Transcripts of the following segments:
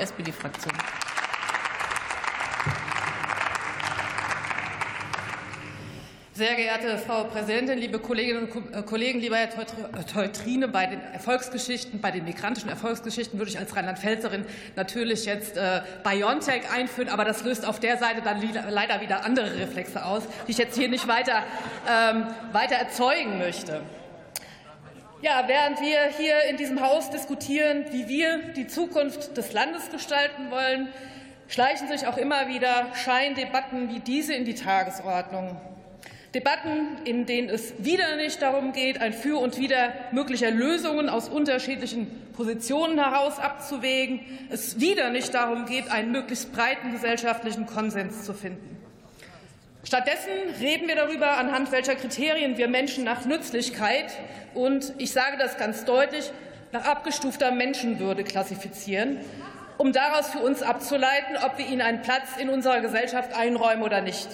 SPD-Fraktion. Sehr geehrte Frau Präsidentin, liebe Kolleginnen und äh, Kollegen, lieber Herr Teutrine, bei den Erfolgsgeschichten, bei den migrantischen Erfolgsgeschichten würde ich als Rheinland-Pfälzerin natürlich jetzt äh, BioNTech einführen, aber das löst auf der Seite dann leider wieder andere Reflexe aus, die ich jetzt hier nicht weiter, ähm, weiter erzeugen möchte. Ja, während wir hier in diesem Haus diskutieren, wie wir die Zukunft des Landes gestalten wollen, schleichen sich auch immer wieder Scheindebatten wie diese in die Tagesordnung. Debatten, in denen es wieder nicht darum geht, ein Für und Wider möglicher Lösungen aus unterschiedlichen Positionen heraus abzuwägen, es wieder nicht darum geht, einen möglichst breiten gesellschaftlichen Konsens zu finden. Stattdessen reden wir darüber, anhand welcher Kriterien wir Menschen nach Nützlichkeit und ich sage das ganz deutlich nach abgestufter Menschenwürde klassifizieren, um daraus für uns abzuleiten, ob wir ihnen einen Platz in unserer Gesellschaft einräumen oder nicht.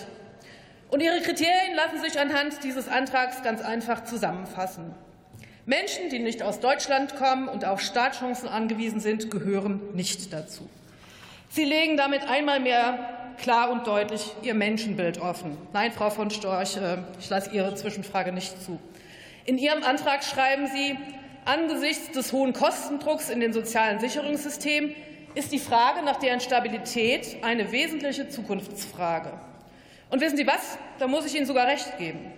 Und Ihre Kriterien lassen sich anhand dieses Antrags ganz einfach zusammenfassen. Menschen, die nicht aus Deutschland kommen und auf Startchancen angewiesen sind, gehören nicht dazu. Sie legen damit einmal mehr klar und deutlich Ihr Menschenbild offen. Nein, Frau von Storch, äh, ich lasse Ihre Zwischenfrage nicht zu. In Ihrem Antrag schreiben Sie, angesichts des hohen Kostendrucks in den sozialen Sicherungssystemen ist die Frage nach deren Stabilität eine wesentliche Zukunftsfrage. Und wissen Sie was? Da muss ich Ihnen sogar recht geben.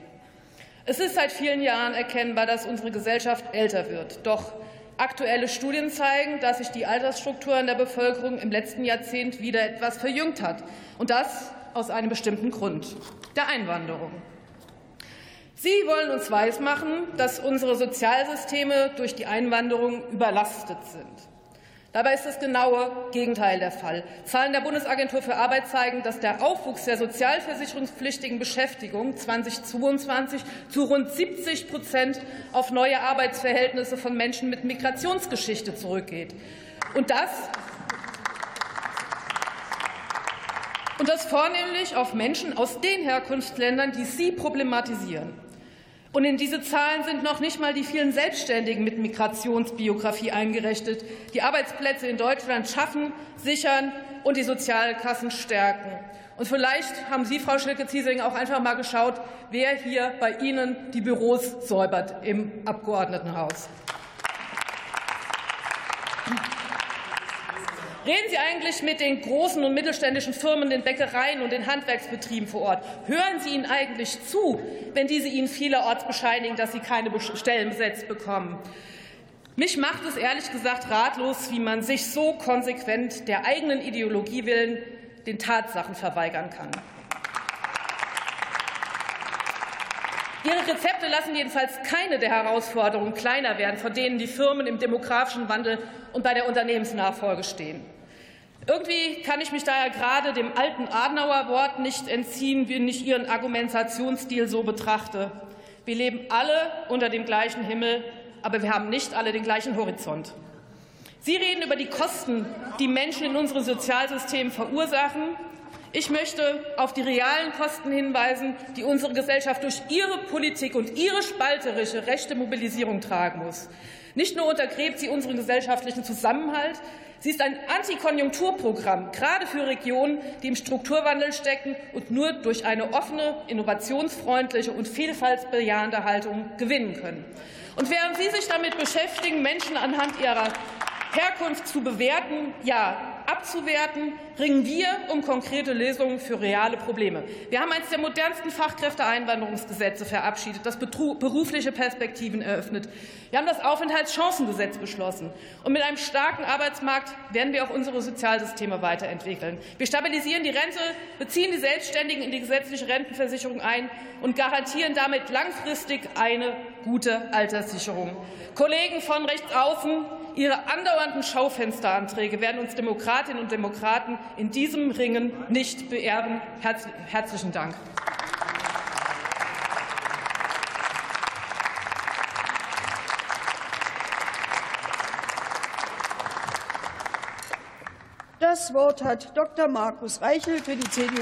Es ist seit vielen Jahren erkennbar, dass unsere Gesellschaft älter wird. Doch aktuelle Studien zeigen, dass sich die Altersstruktur in der Bevölkerung im letzten Jahrzehnt wieder etwas verjüngt hat. Und das aus einem bestimmten Grund, der Einwanderung. Sie wollen uns weismachen, dass unsere Sozialsysteme durch die Einwanderung überlastet sind. Dabei ist das genaue Gegenteil der Fall. Zahlen der Bundesagentur für Arbeit zeigen, dass der Aufwuchs der sozialversicherungspflichtigen Beschäftigung 2022 zu rund 70 Prozent auf neue Arbeitsverhältnisse von Menschen mit Migrationsgeschichte zurückgeht. Und das und das vornehmlich auf Menschen aus den Herkunftsländern, die Sie problematisieren. Und in diese Zahlen sind noch nicht mal die vielen Selbstständigen mit Migrationsbiografie eingerechnet, die Arbeitsplätze in Deutschland schaffen, sichern und die Sozialkassen stärken. Und vielleicht haben Sie, Frau Schilke-Ziesing, auch einfach mal geschaut, wer hier bei Ihnen die Büros säubert im Abgeordnetenhaus. Reden Sie eigentlich mit den großen und mittelständischen Firmen, den Bäckereien und den Handwerksbetrieben vor Ort? Hören Sie ihnen eigentlich zu, wenn diese Ihnen vielerorts bescheinigen, dass sie keine Stellen besetzt bekommen? Mich macht es ehrlich gesagt ratlos, wie man sich so konsequent der eigenen Ideologie willen den Tatsachen verweigern kann. Ihre Rezepte lassen jedenfalls keine der Herausforderungen kleiner werden, vor denen die Firmen im demografischen Wandel und bei der Unternehmensnachfolge stehen. Irgendwie kann ich mich daher gerade dem alten Adenauer Wort nicht entziehen, wenn ich Ihren Argumentationsstil so betrachte. Wir leben alle unter dem gleichen Himmel, aber wir haben nicht alle den gleichen Horizont. Sie reden über die Kosten, die Menschen in unseren Sozialsystemen verursachen. Ich möchte auf die realen Kosten hinweisen, die unsere Gesellschaft durch ihre Politik und ihre spalterische rechte Mobilisierung tragen muss. Nicht nur untergräbt sie unseren gesellschaftlichen Zusammenhalt, Sie ist ein Antikonjunkturprogramm, gerade für Regionen, die im Strukturwandel stecken und nur durch eine offene, innovationsfreundliche und vielfaltsbejahende Haltung gewinnen können. Und während Sie sich damit beschäftigen, Menschen anhand ihrer Herkunft zu bewerten, ja abzuwerten, ringen wir um konkrete Lösungen für reale Probleme. Wir haben eines der modernsten Fachkräfteeinwanderungsgesetze verabschiedet, das berufliche Perspektiven eröffnet. Wir haben das Aufenthaltschancengesetz beschlossen. Und mit einem starken Arbeitsmarkt werden wir auch unsere Sozialsysteme weiterentwickeln. Wir stabilisieren die Rente, beziehen die Selbstständigen in die gesetzliche Rentenversicherung ein und garantieren damit langfristig eine gute Alterssicherung. Kollegen von rechts außen, Ihre andauernden Schaufensteranträge werden uns Demokratinnen und Demokraten in diesem Ringen nicht beehren. Herzlichen Dank. Das Wort hat Dr. Markus Reichel für die CDU